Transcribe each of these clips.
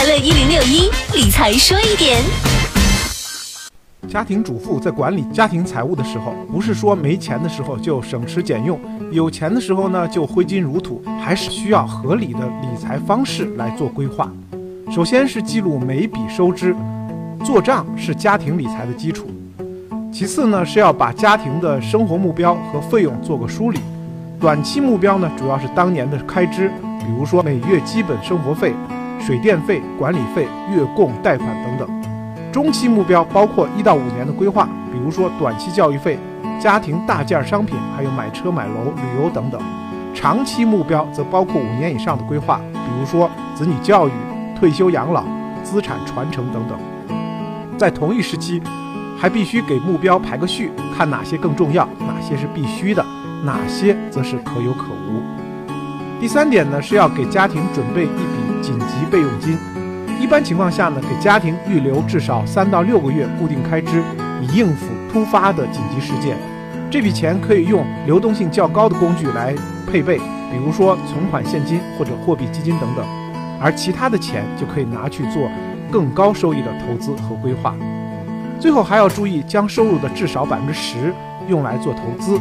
快乐一零六一理财说一点。家庭主妇在管理家庭财务的时候，不是说没钱的时候就省吃俭用，有钱的时候呢就挥金如土，还是需要合理的理财方式来做规划。首先是记录每笔收支，做账是家庭理财的基础。其次呢是要把家庭的生活目标和费用做个梳理。短期目标呢主要是当年的开支，比如说每月基本生活费、水电费、管理费、月供、贷款等等。中期目标包括一到五年的规划，比如说短期教育费、家庭大件商品，还有买车、买楼、旅游等等。长期目标则包括五年以上的规划，比如说子女教育、退休养老、资产传承等等。在同一时期，还必须给目标排个序，看哪些更重要，哪些是必须的，哪些则是可有可无。第三点呢，是要给家庭准备一笔紧急备用金。一般情况下呢，给家庭预留至少三到六个月固定开支，以应付突发的紧急事件。这笔钱可以用流动性较高的工具来配备，比如说存款现金或者货币基金等等。而其他的钱就可以拿去做更高收益的投资和规划。最后还要注意，将收入的至少百分之十用来做投资，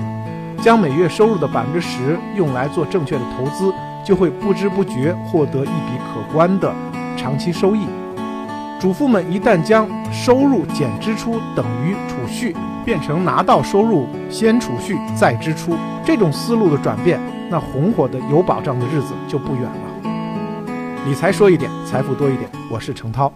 将每月收入的百分之十用来做正确的投资，就会不知不觉获得一笔可观的。长期收益，主妇们一旦将收入减支出等于储蓄变成拿到收入先储蓄再支出这种思路的转变，那红火的有保障的日子就不远了。理财说一点，财富多一点。我是程涛。